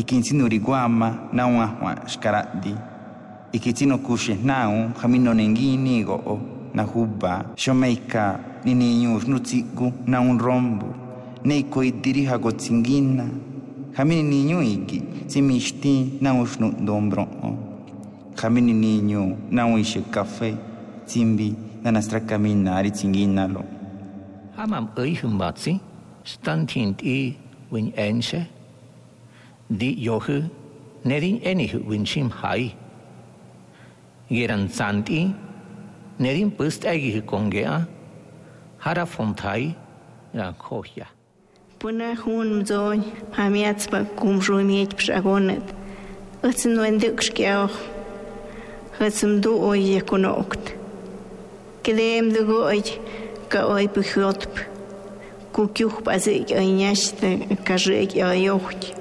e ikintino riguama naun ahwa xkaraddi ikitino kuxes naun xaminonenguinigo'o najuba no niniñu na um rombo neikoiddiri xakotsinguina xamininiñu iki simixtin naun xnu'ndon bro'o xamininiñu naun ixexcafé tsimbi nanastrakaminari tsinguinalo xamam ëi e o win'enxe di yohu nerin enih winchim hai. Geran zanti nerin pust egih kongea hara fontai ran kohya. Puna hun mzony hamiac ba kumjuniet psagonet. Ötsin wendik skeo. Hötsum du oye kunokt. Kedem du goy ka oy pyhotp. Kukyuh bazik aynyashte kajik ayohtь.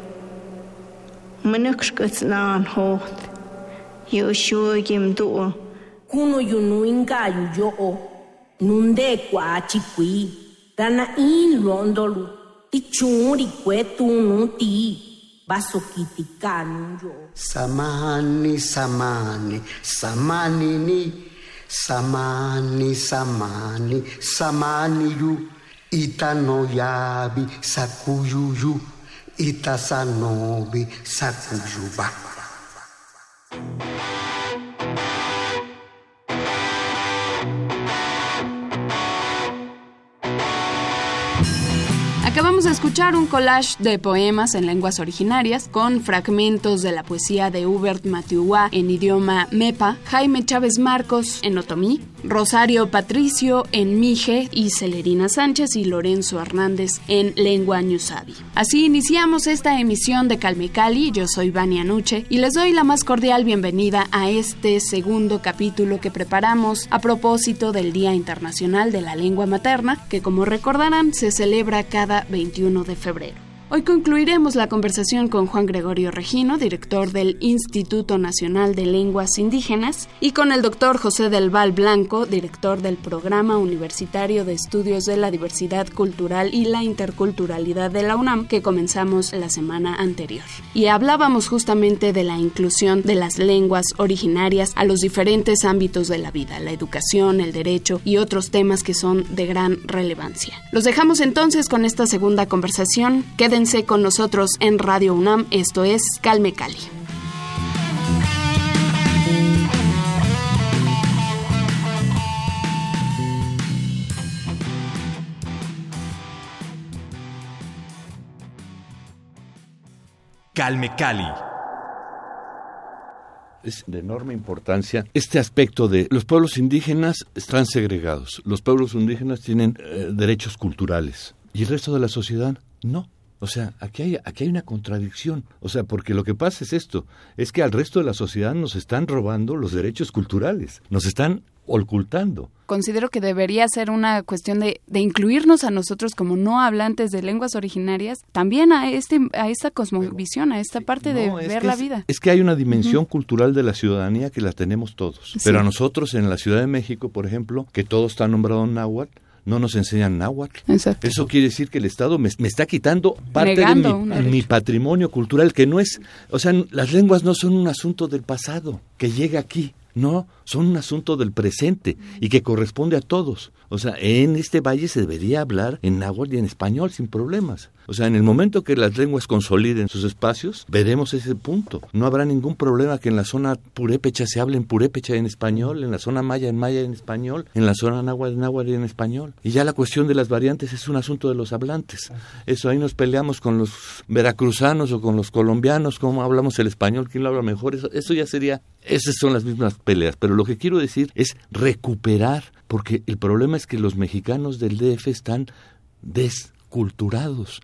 Mënëksh këtë nan hotë, jo shuëgjim duo. Kuno ju nuinga nunde kwa achikui, rana in londolu, tichuri kwetu nuti, baso kitikanu yo. Samani, samani, samani ni, samani, samani, samani yu, itano yabi, sakuyu yu. Itasanobi sakuyuba Acabamos de escuchar un collage de poemas en lenguas originarias con fragmentos de la poesía de Hubert Matiuá en idioma Mepa, Jaime Chávez Marcos en Otomí, Rosario Patricio en Mije y Celerina Sánchez y Lorenzo Hernández en lengua ñusabi. Así iniciamos esta emisión de Calme Cali, yo soy Vania Nuche y les doy la más cordial bienvenida a este segundo capítulo que preparamos a propósito del Día Internacional de la Lengua Materna, que como recordarán se celebra cada 21 de febrero. Hoy concluiremos la conversación con Juan Gregorio Regino, director del Instituto Nacional de Lenguas Indígenas, y con el doctor José del Val Blanco, director del Programa Universitario de Estudios de la Diversidad Cultural y la Interculturalidad de la UNAM, que comenzamos la semana anterior. Y hablábamos justamente de la inclusión de las lenguas originarias a los diferentes ámbitos de la vida, la educación, el derecho y otros temas que son de gran relevancia. Los dejamos entonces con esta segunda conversación. Quédense con nosotros en Radio UNAM. Esto es Calme Cali. Calme Cali. Es de enorme importancia este aspecto de los pueblos indígenas están segregados. Los pueblos indígenas tienen eh, derechos culturales y el resto de la sociedad no. O sea, aquí hay, aquí hay una contradicción. O sea, porque lo que pasa es esto, es que al resto de la sociedad nos están robando los derechos culturales, nos están ocultando. Considero que debería ser una cuestión de, de, incluirnos a nosotros como no hablantes de lenguas originarias, también a este a esta cosmovisión, a esta parte de ver la es, vida. Es que hay una dimensión uh -huh. cultural de la ciudadanía que la tenemos todos. Sí. Pero a nosotros en la Ciudad de México, por ejemplo, que todo está nombrado en náhuatl, no nos enseñan náhuatl. Exacto. Eso quiere decir que el Estado me, me está quitando parte Negando de mi, mi, patrimonio cultural, que no es, o sea, las lenguas no son un asunto del pasado, que llega aquí. No, son un asunto del presente y que corresponde a todos. O sea, en este valle se debería hablar en náhuatl y en español sin problemas. O sea, en el momento que las lenguas consoliden sus espacios, veremos ese punto. No habrá ningún problema que en la zona purépecha se hable en purépecha en español, en la zona maya en maya en español, en la zona náhuatl en náhuatl en español. Y ya la cuestión de las variantes es un asunto de los hablantes. Eso ahí nos peleamos con los veracruzanos o con los colombianos, cómo hablamos el español, quién lo habla mejor. Eso, eso ya sería, esas son las mismas peleas. Pero lo que quiero decir es recuperar, porque el problema es que los mexicanos del DF están desculturados.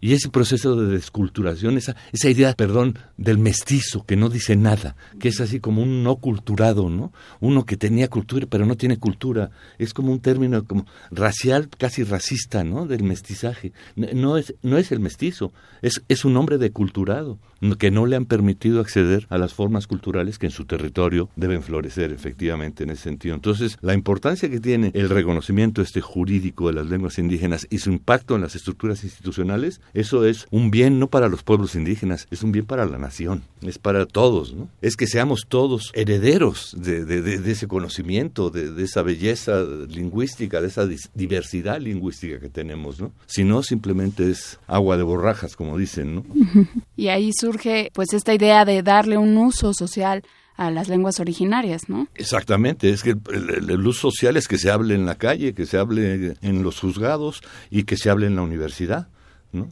Y ese proceso de desculturación, esa, esa idea, perdón, del mestizo, que no dice nada, que es así como un no culturado, ¿no? Uno que tenía cultura pero no tiene cultura. Es como un término como racial, casi racista, ¿no? Del mestizaje. No es, no es el mestizo, es, es un hombre deculturado, que no le han permitido acceder a las formas culturales que en su territorio deben florecer, efectivamente, en ese sentido. Entonces, la importancia que tiene el reconocimiento este jurídico de las lenguas indígenas y su impacto en las estructuras institucionales eso es un bien no para los pueblos indígenas, es un bien para la nación, es para todos, ¿no? Es que seamos todos herederos de, de, ese conocimiento, de, esa belleza lingüística, de esa diversidad lingüística que tenemos, ¿no? Si no, simplemente es agua de borrajas, como dicen, ¿no? Y ahí surge, pues, esta idea de darle un uso social a las lenguas originarias, ¿no? Exactamente, es que el, el, uso social es que se hable en la calle, que se hable en los juzgados y que se hable en la universidad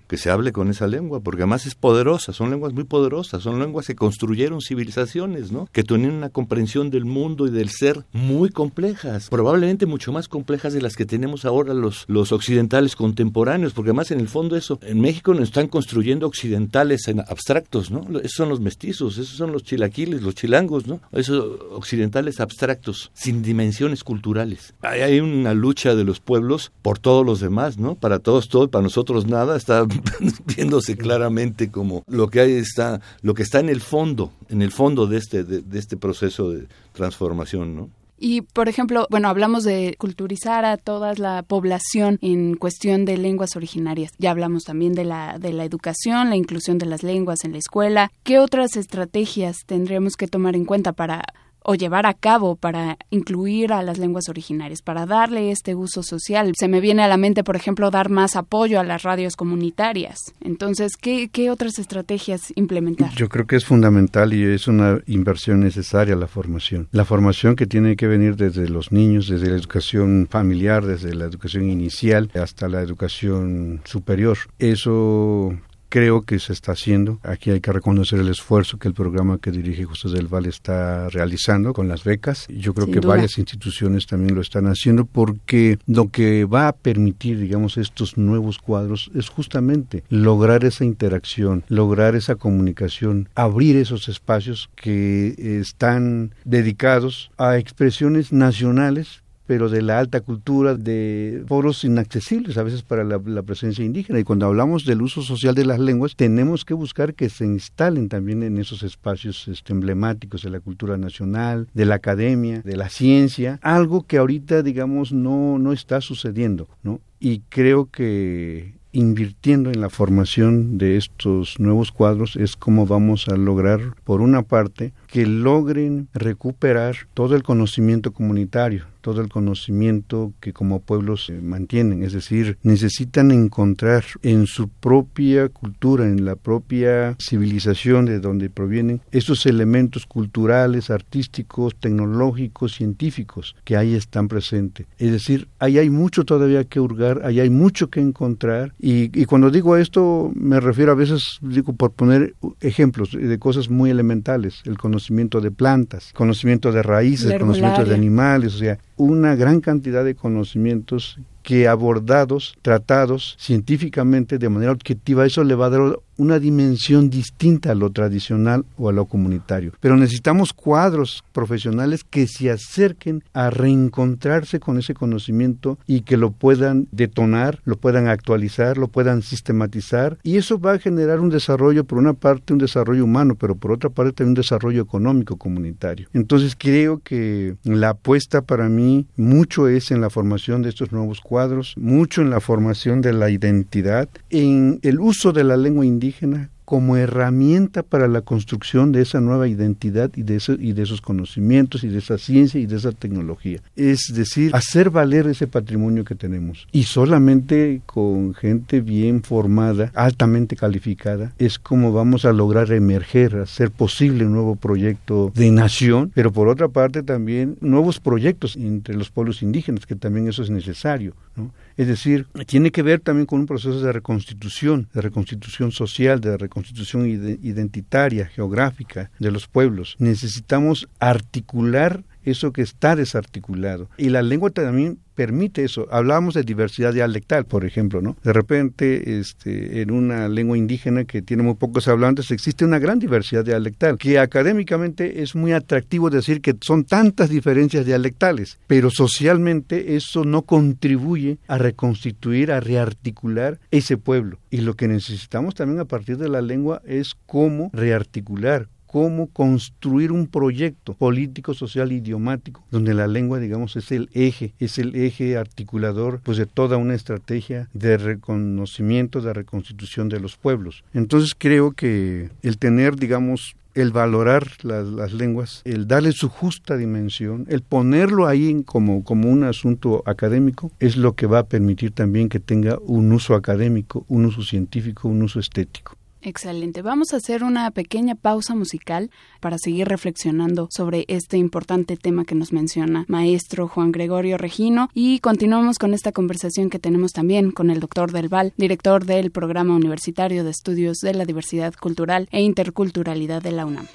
que se hable con esa lengua, porque además es poderosa, son lenguas muy poderosas, son lenguas que construyeron civilizaciones, ¿no? que tenían una comprensión del mundo y del ser muy complejas, probablemente mucho más complejas de las que tenemos ahora los, occidentales contemporáneos, porque además en el fondo eso, en México nos están construyendo occidentales abstractos, ¿no? Esos son los mestizos, esos son los chilaquiles, los chilangos, ¿no? Esos occidentales abstractos, sin dimensiones culturales. Hay, hay una lucha de los pueblos por todos los demás, ¿no? Para todos todo, para nosotros nada, está viéndose claramente como lo que hay está, lo que está en el fondo, en el fondo de este, de, este proceso de transformación, ¿no? Y, por ejemplo, bueno, hablamos de culturizar a toda la población en cuestión de lenguas originarias. Ya hablamos también de la, de la educación, la inclusión de las lenguas en la escuela. ¿Qué otras estrategias tendremos que tomar en cuenta para o llevar a cabo para incluir a las lenguas originarias, para darle este uso social. Se me viene a la mente, por ejemplo, dar más apoyo a las radios comunitarias. Entonces, ¿qué, qué otras estrategias implementar? Yo creo que es fundamental y es una inversión necesaria la formación. La formación que tiene que venir desde los niños, desde la educación familiar, desde la educación inicial hasta la educación superior. Eso creo que se está haciendo. Aquí hay que reconocer el esfuerzo que el programa que dirige José del Valle está realizando con las becas. Yo creo que varias instituciones también lo están haciendo porque lo que va a permitir, digamos, estos nuevos cuadros es justamente lograr esa interacción, lograr esa comunicación, abrir esos espacios que están dedicados a expresiones nacionales pero de la alta cultura, de foros inaccesibles a veces para la, presencia indígena. Y cuando hablamos del uso social de las lenguas, tenemos que buscar que se instalen también en esos espacios este, emblemáticos de la cultura nacional, de la academia, de la ciencia, algo que ahorita, digamos, no, no está sucediendo, ¿no? Y creo que invirtiendo en la formación de estos nuevos cuadros es como vamos a lograr, por una parte, que logren recuperar todo el conocimiento comunitario, todo el conocimiento que como pueblos mantienen, es decir, necesitan encontrar en su propia cultura, en la propia civilización de donde provienen, esos elementos culturales, artísticos, tecnológicos, científicos que ahí están presentes. Es decir, ahí hay mucho todavía que hurgar, ahí hay mucho que encontrar y, y cuando digo esto me refiero a veces, digo, por poner ejemplos de cosas muy elementales, el conocimiento conocimiento de plantas, conocimiento de raíces, conocimiento de animales, o sea, una gran cantidad de conocimientos que abordados, tratados científicamente de manera objetiva, eso le va a dar una dimensión distinta a lo tradicional o a lo comunitario. Pero necesitamos cuadros profesionales que se acerquen a reencontrarse con ese conocimiento y que lo puedan detonar, lo puedan actualizar, lo puedan sistematizar y eso va a generar un desarrollo, por una parte un desarrollo humano, pero por otra parte un desarrollo económico comunitario. Entonces creo que la apuesta para mí mucho es en la formación de estos nuevos cuadros mucho en la formación de la identidad, en el uso de la lengua indígena como herramienta para la construcción de esa nueva identidad y de, eso, y de esos conocimientos y de esa ciencia y de esa tecnología. Es decir, hacer valer ese patrimonio que tenemos. Y solamente con gente bien formada, altamente calificada, es como vamos a lograr emerger, hacer posible un nuevo proyecto de nación, pero por otra parte también nuevos proyectos entre los pueblos indígenas, que también eso es necesario. ¿no? Es decir, tiene que ver también con un proceso de reconstitución, de reconstitución social, de reconstitución identitaria, geográfica de los pueblos. Necesitamos articular eso que está desarticulado. Y la lengua también permite eso. Hablábamos de diversidad dialectal, por ejemplo, ¿no? De repente, este, en una lengua indígena que tiene muy pocos hablantes, existe una gran diversidad dialectal, que académicamente es muy atractivo decir que son tantas diferencias dialectales, pero socialmente eso no contribuye a reconstituir, a rearticular ese pueblo. Y lo que necesitamos también a partir de la lengua es cómo rearticular, cómo construir un proyecto político, social, idiomático, donde la lengua, digamos, es el eje, es el eje articulador pues de toda una estrategia de reconocimiento, de reconstitución de los pueblos. Entonces creo que el tener, digamos, el valorar las, lenguas, el darle su justa dimensión, el ponerlo ahí como, como un asunto académico, es lo que va a permitir también que tenga un uso académico, un uso científico, un uso estético. Excelente. Vamos a hacer una pequeña pausa musical para seguir reflexionando sobre este importante tema que nos menciona maestro Juan Gregorio Regino y continuamos con esta conversación que tenemos también con el doctor Del Val, director del Programa Universitario de Estudios de la Diversidad Cultural e Interculturalidad de la UNAM.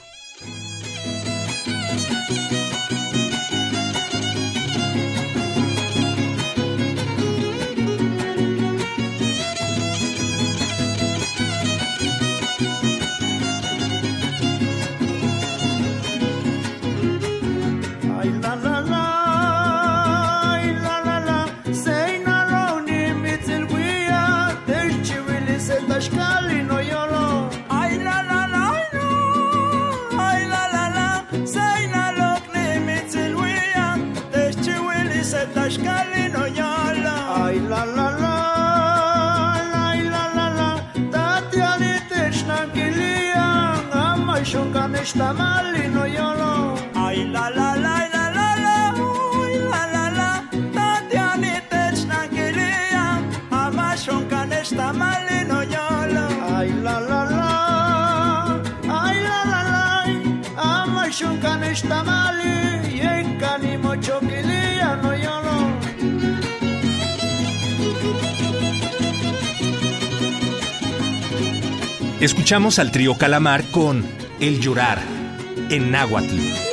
Está mal y no lloro. Ay, la, la, la, la, la, la, la, la, la, can está mal en canimo no lloro. Escuchamos al trío Calamar con el llorar en náhuatl.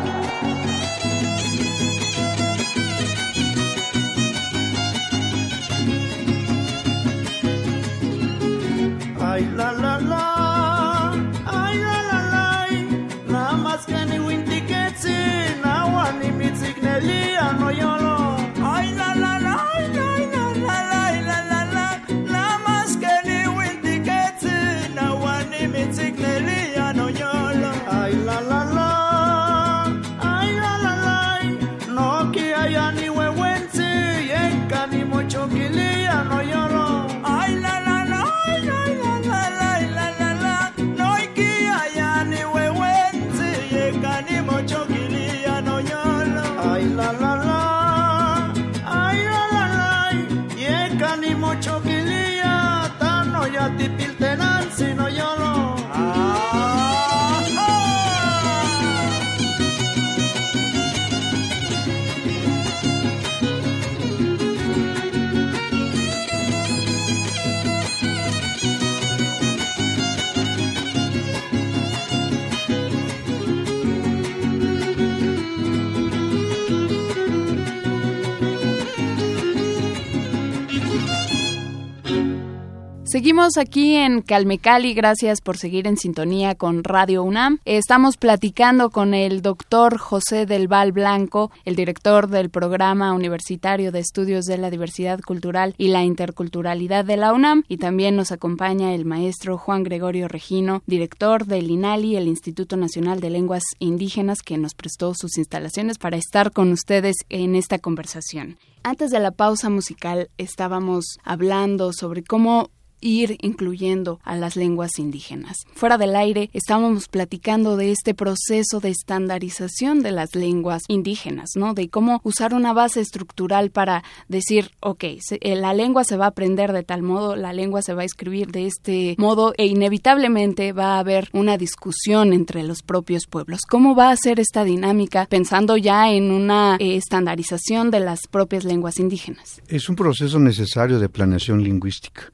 bailar Seguimos aquí en Calmecali, gracias por seguir en sintonía con Radio UNAM. Estamos platicando con el doctor José del Val Blanco, el director del Programa Universitario de Estudios de la Diversidad Cultural y la Interculturalidad de la UNAM, y también nos acompaña el maestro Juan Gregorio Regino, director del INALI, el Instituto Nacional de Lenguas Indígenas, que nos prestó sus instalaciones para estar con ustedes en esta conversación. Antes de la pausa musical estábamos hablando sobre cómo ir incluyendo a las lenguas indígenas. Fuera del aire estábamos platicando de este proceso de estandarización de las lenguas indígenas, ¿no? De cómo usar una base estructural para decir, ok, eh, la lengua se va a aprender de tal modo, la lengua se va a escribir de este modo e inevitablemente va a haber una discusión entre los propios pueblos. ¿Cómo va a ser esta dinámica pensando ya en una eh, estandarización de las propias lenguas indígenas? Es un proceso necesario de planeación lingüística.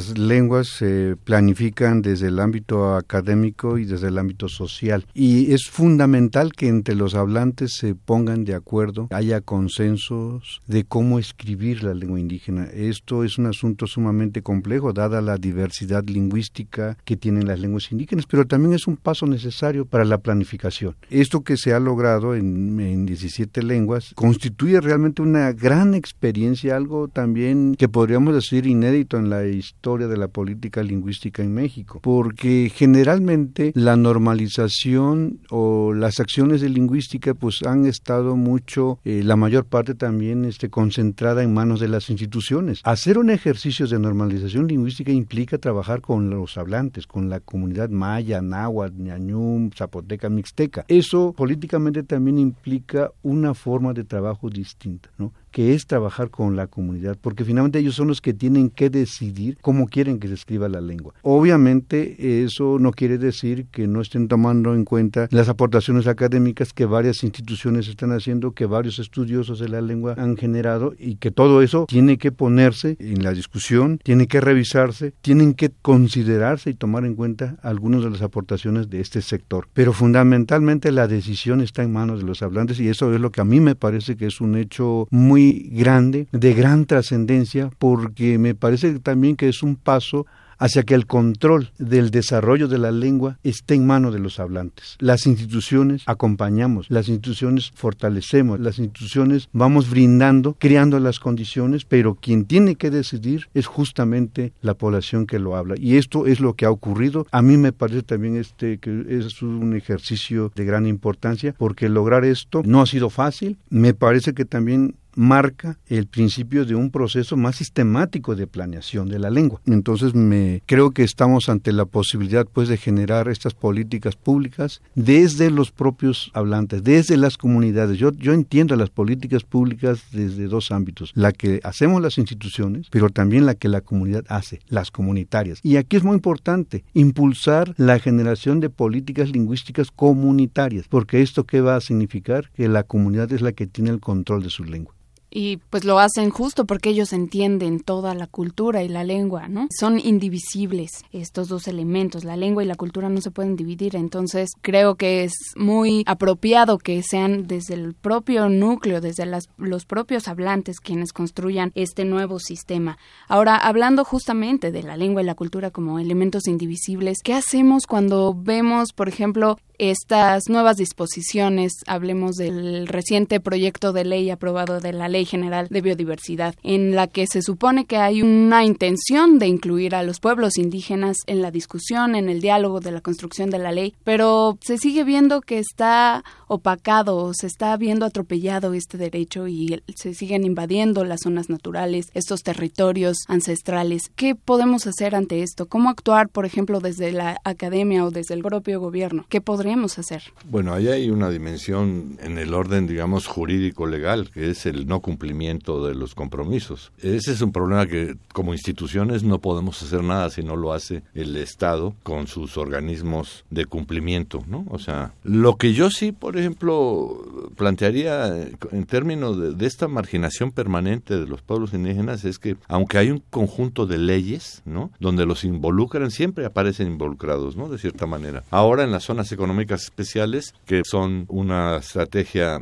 Las lenguas se planifican desde el ámbito académico y desde el ámbito social. Y es fundamental que entre los hablantes se pongan de acuerdo, haya consensos de cómo escribir la lengua indígena. Esto es un asunto sumamente complejo, dada la diversidad lingüística que tienen las lenguas indígenas, pero también es un paso necesario para la planificación. Esto que se ha logrado en, en 17 lenguas constituye realmente una gran experiencia, algo también que podríamos decir inédito en la historia de la política lingüística en México, porque generalmente la normalización o las acciones de lingüística pues han estado mucho, eh, la mayor parte también este, concentrada en manos de las instituciones. Hacer un ejercicio de normalización lingüística implica trabajar con los hablantes, con la comunidad maya, náhuatl, ñañum, zapoteca, mixteca. Eso políticamente también implica una forma de trabajo distinta, ¿no? Que es trabajar con la comunidad, porque finalmente ellos son los que tienen que decidir cómo quieren que se escriba la lengua. Obviamente eso no quiere decir que no estén tomando en cuenta las aportaciones académicas que varias instituciones están haciendo, que varios estudiosos de la lengua han generado y que todo eso tiene que ponerse en la discusión, tiene que revisarse, tienen que considerarse y tomar en cuenta algunas de las aportaciones de este sector. Pero fundamentalmente la decisión está en manos de los hablantes y eso es lo que a mí me parece que es un hecho muy grande, de gran trascendencia, porque me parece también que es un paso hacia que el control del desarrollo de la lengua esté en manos de los hablantes. Las instituciones acompañamos, las instituciones fortalecemos, las instituciones vamos brindando, creando las condiciones, pero quien tiene que decidir es justamente la población que lo habla. Y esto es lo que ha ocurrido. A mí me parece también este que es un ejercicio de gran importancia porque lograr esto no ha sido fácil. Me parece que también marca el principio de un proceso más sistemático de planeación de la lengua. Entonces me creo que estamos ante la posibilidad pues de generar estas políticas públicas desde los propios hablantes, desde las comunidades. Yo yo entiendo las políticas públicas desde dos ámbitos, la que hacemos las instituciones, pero también la que la comunidad hace, las comunitarias. Y aquí es muy importante impulsar la generación de políticas lingüísticas comunitarias, porque esto qué va a significar que la comunidad es la que tiene el control de su lengua y pues lo hacen justo porque ellos entienden toda la cultura y la lengua, ¿no? Son indivisibles estos dos elementos, la lengua y la cultura no se pueden dividir, entonces creo que es muy apropiado que sean desde el propio núcleo, desde las, los propios hablantes quienes construyan este nuevo sistema. Ahora, hablando justamente de la lengua y la cultura como elementos indivisibles, ¿qué hacemos cuando vemos, por ejemplo, estas nuevas disposiciones, hablemos del reciente proyecto de ley aprobado de la Ley General de Biodiversidad, en la que se supone que hay una intención de incluir a los pueblos indígenas en la discusión, en el diálogo de la construcción de la ley, pero se sigue viendo que está opacado, se está viendo atropellado este derecho y se siguen invadiendo las zonas naturales, estos territorios ancestrales. ¿Qué podemos hacer ante esto? ¿Cómo actuar, por ejemplo, desde la academia o desde el propio gobierno? ¿Qué hacer? Bueno, ahí hay una dimensión en el orden, digamos, jurídico-legal, que es el no cumplimiento de los compromisos. Ese es un problema que como instituciones no podemos hacer nada si no lo hace el Estado con sus organismos de cumplimiento, ¿no? O sea, lo que yo sí, por ejemplo, plantearía en términos de, de esta marginación permanente de los pueblos indígenas es que aunque hay un conjunto de leyes, ¿no? Donde los involucran, siempre aparecen involucrados, ¿no? De cierta manera. Ahora en las zonas económicas especiales, que son una estrategia,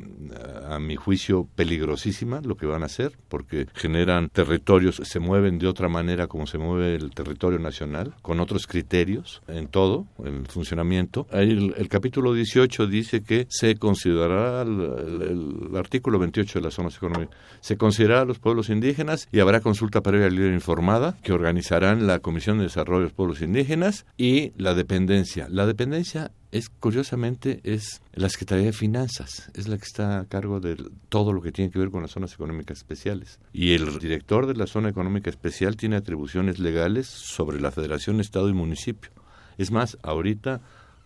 a mi juicio, peligrosísima, lo que van a hacer, porque generan territorios, se mueven de otra manera como se mueve el territorio nacional, con otros criterios en todo, en el funcionamiento. El, el capítulo 18 dice que se considerará el, artículo 28 de las zonas económicas, se considerará a los pueblos indígenas y habrá consulta previa libre informada que organizarán la Comisión de Desarrollo de los Pueblos Indígenas y la dependencia. La dependencia es curiosamente es la Secretaría de Finanzas, es la que está a cargo de todo lo que tiene que ver con las zonas económicas especiales. Y el director de la zona económica especial tiene atribuciones legales sobre la Federación, Estado y Municipio. Es más, ahorita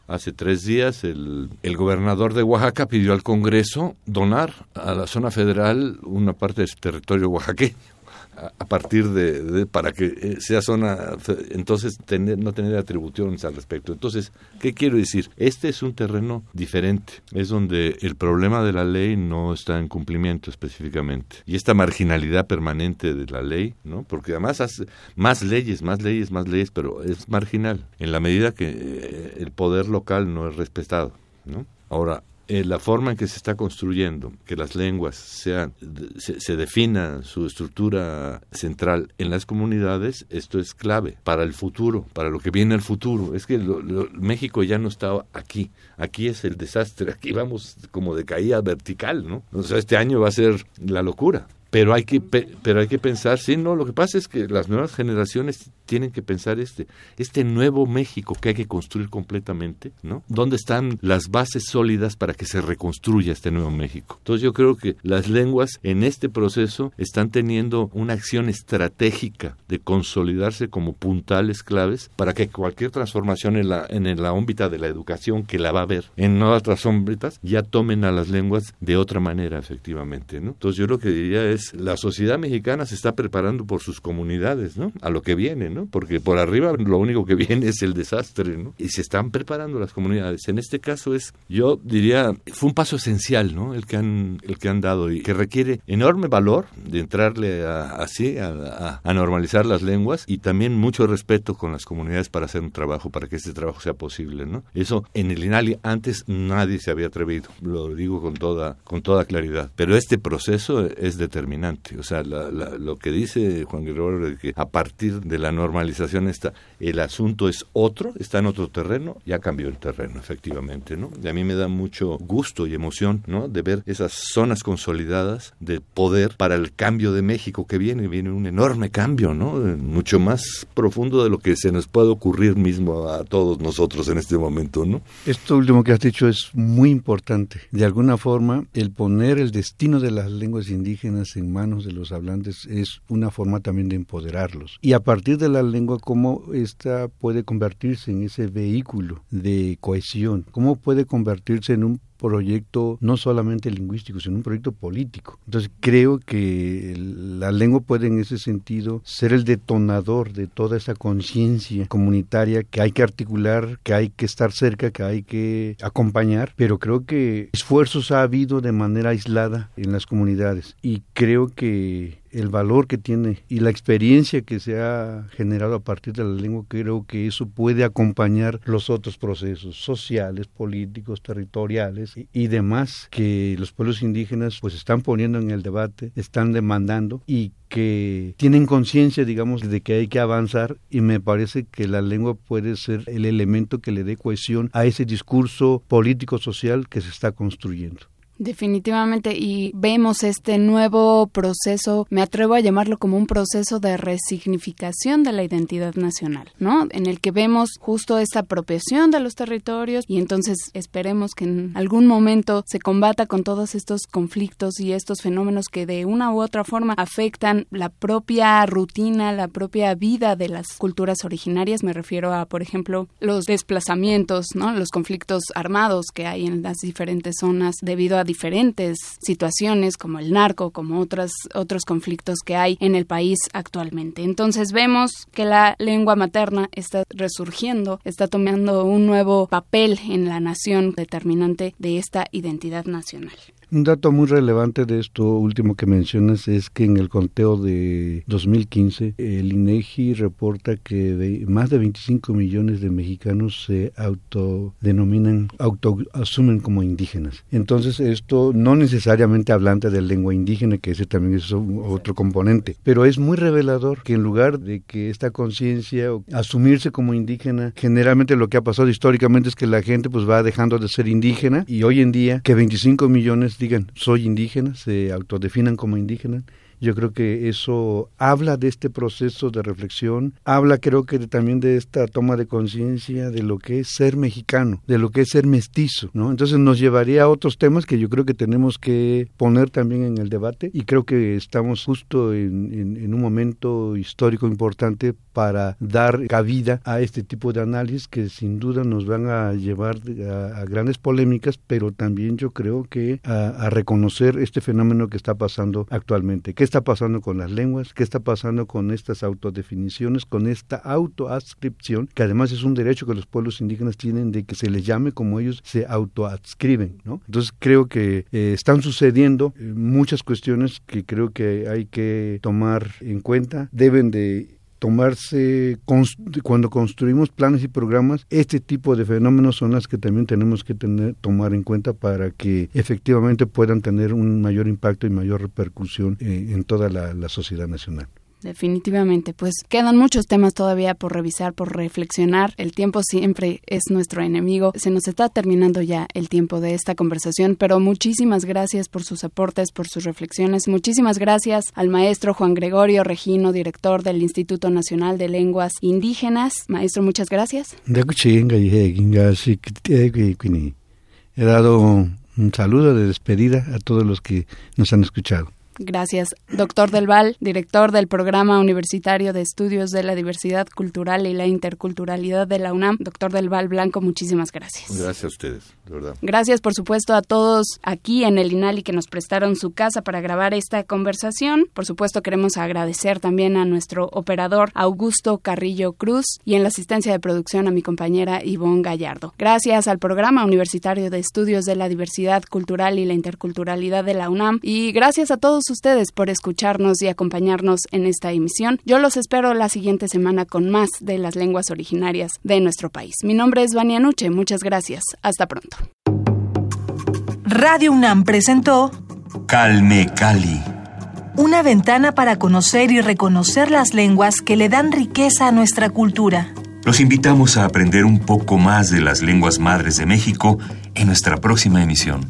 Hace tres días el, el, gobernador de Oaxaca pidió al Congreso donar a la zona federal una parte de su territorio oaxaqueño a partir de, para que eh, sea zona entonces tener, no tener atribuciones al respecto. Entonces qué quiero decir este es un terreno diferente. Es donde el problema de la ley no está en cumplimiento específicamente. Y esta marginalidad permanente de la ley no porque además hace más leyes más leyes más leyes pero es marginal. En la medida que eh, el poder local no es respetado no ahora eh, la forma en que se está construyendo, que las lenguas sean, se, se, defina su estructura central en las comunidades, esto es clave para el futuro, para lo que viene al futuro. Es que México ya no está aquí, aquí es el desastre, aquí vamos como de caída vertical, ¿no? O sea, este año va a ser la locura pero hay que pero hay que pensar sí no lo que pasa es que las nuevas generaciones tienen que pensar este este nuevo México que hay que construir completamente no dónde están las bases sólidas para que se reconstruya este nuevo México entonces yo creo que las lenguas en este proceso están teniendo una acción estratégica de consolidarse como puntales claves para que cualquier transformación en la en la órbita de la educación que la va a ver en otras órbitas ya tomen a las lenguas de otra manera efectivamente no entonces yo lo que diría es la sociedad mexicana se está preparando por sus comunidades, ¿no? A lo que viene, ¿no? Porque por arriba lo único que viene es el desastre, ¿no? Y se están preparando las comunidades. En este caso es, yo diría, fue un paso esencial, ¿no? El que han, el que han dado y que requiere enorme valor de entrarle así a, normalizar las lenguas y también mucho respeto con las comunidades para hacer un trabajo, para que este trabajo sea posible, ¿no? Eso en el INALI antes nadie se había atrevido, lo digo con toda, con toda claridad. Pero este proceso es determinante o sea, lo que dice Juan Guerrero de que a partir de la normalización está, el asunto es otro, está en otro terreno, ya cambió el terreno, efectivamente, ¿no? Y a mí me da mucho gusto y emoción, ¿no? De ver esas zonas consolidadas de poder para el cambio de México que viene, viene un enorme cambio, ¿no? Mucho más profundo de lo que se nos puede ocurrir mismo a todos nosotros en este momento, ¿no? Esto último que has dicho es muy importante. De alguna forma, el poner el destino de las lenguas indígenas en en manos de los hablantes es una forma también de empoderarlos. Y a partir de la lengua, cómo esta puede convertirse en ese vehículo de cohesión, cómo puede convertirse en un proyecto no solamente lingüístico, sino un proyecto político. Entonces creo que la lengua puede en ese sentido ser el detonador de toda esa conciencia comunitaria que hay que articular, que hay que estar cerca, que hay que acompañar, pero creo que esfuerzos ha habido de manera aislada en las comunidades y creo que el valor que tiene y la experiencia que se ha generado a partir de la lengua, creo que eso puede acompañar los otros procesos sociales, políticos, territoriales y, demás que los pueblos indígenas pues están poniendo en el debate, están demandando y que tienen conciencia, digamos, de que hay que avanzar y me parece que la lengua puede ser el elemento que le dé cohesión a ese discurso político-social que se está construyendo. Definitivamente, y vemos este nuevo proceso, me atrevo a llamarlo como un proceso de resignificación de la identidad nacional, ¿no? En el que vemos justo esta apropiación de los territorios y entonces esperemos que en algún momento se combata con todos estos conflictos y estos fenómenos que de una u otra forma afectan la propia rutina, la propia vida de las culturas originarias. Me refiero a, por ejemplo, los desplazamientos, ¿no? Los conflictos armados que hay en las diferentes zonas debido a diferentes situaciones como el narco, como otros, otros conflictos que hay en el país actualmente. Entonces vemos que la lengua materna está resurgiendo, está tomando un nuevo papel en la nación determinante de esta identidad nacional. Un dato muy relevante de esto último que mencionas es que en el conteo de 2015 el INEGI reporta que más de 25 millones de mexicanos se autodenominan, autoasumen como indígenas. Entonces esto no necesariamente hablante de lengua indígena, que ese también es otro componente, pero es muy revelador que en lugar de que esta conciencia asumirse como indígena, generalmente lo que ha pasado históricamente es que la gente pues va dejando de ser indígena y hoy en día que 25 millones digan soy indígena, se autodefinan como indígena, yo creo que eso habla de este proceso de reflexión, habla creo que también de esta toma de conciencia de lo que es ser mexicano, de lo que es ser mestizo, ¿no? Entonces nos llevaría a otros temas que yo creo que tenemos que poner también en el debate y creo que estamos justo en, un momento histórico importante para dar cabida a este tipo de análisis que sin duda nos van a llevar a, grandes polémicas, pero también yo creo que a, reconocer este fenómeno que está pasando actualmente, está pasando con las lenguas, qué está pasando con estas autodefiniciones, con esta autoadscripción, que además es un derecho que los pueblos indígenas tienen de que se les llame como ellos se autoadscriben, ¿no? Entonces creo que eh, están sucediendo eh, muchas cuestiones que creo que hay que tomar en cuenta, deben de tomarse cuando construimos planes y programas, este tipo de fenómenos son las que también tenemos que tener, tomar en cuenta para que efectivamente puedan tener un mayor impacto y mayor repercusión eh, en toda la sociedad nacional. Definitivamente, pues quedan muchos temas todavía por revisar, por reflexionar. El tiempo siempre es nuestro enemigo. Se nos está terminando ya el tiempo de esta conversación, pero muchísimas gracias por sus aportes, por sus reflexiones. Muchísimas gracias al maestro Juan Gregorio Regino, director del Instituto Nacional de Lenguas Indígenas. Maestro, muchas gracias. He dado un saludo de despedida a todos los que nos han escuchado. Gracias, doctor Del Val, director del Programa Universitario de Estudios de la Diversidad Cultural y la Interculturalidad de la UNAM. Doctor Del Val Blanco, muchísimas gracias. Gracias a ustedes, de verdad. Gracias, por supuesto, a todos aquí en el INALI que nos prestaron su casa para grabar esta conversación. Por supuesto, queremos agradecer también a nuestro operador Augusto Carrillo Cruz y en la asistencia de producción a mi compañera Ivonne Gallardo. Gracias al Programa Universitario de Estudios de la Diversidad Cultural y la Interculturalidad de la UNAM y gracias a todos ustedes por escucharnos y acompañarnos en esta emisión. Yo los espero la siguiente semana con más de las lenguas originarias de nuestro país. Mi nombre es Vania Nuche. Muchas gracias. Hasta pronto. Radio UNAM presentó Calme Cali. Una ventana para conocer y reconocer las lenguas que le dan riqueza a nuestra cultura. Los invitamos a aprender un poco más de las lenguas madres de México en nuestra próxima emisión.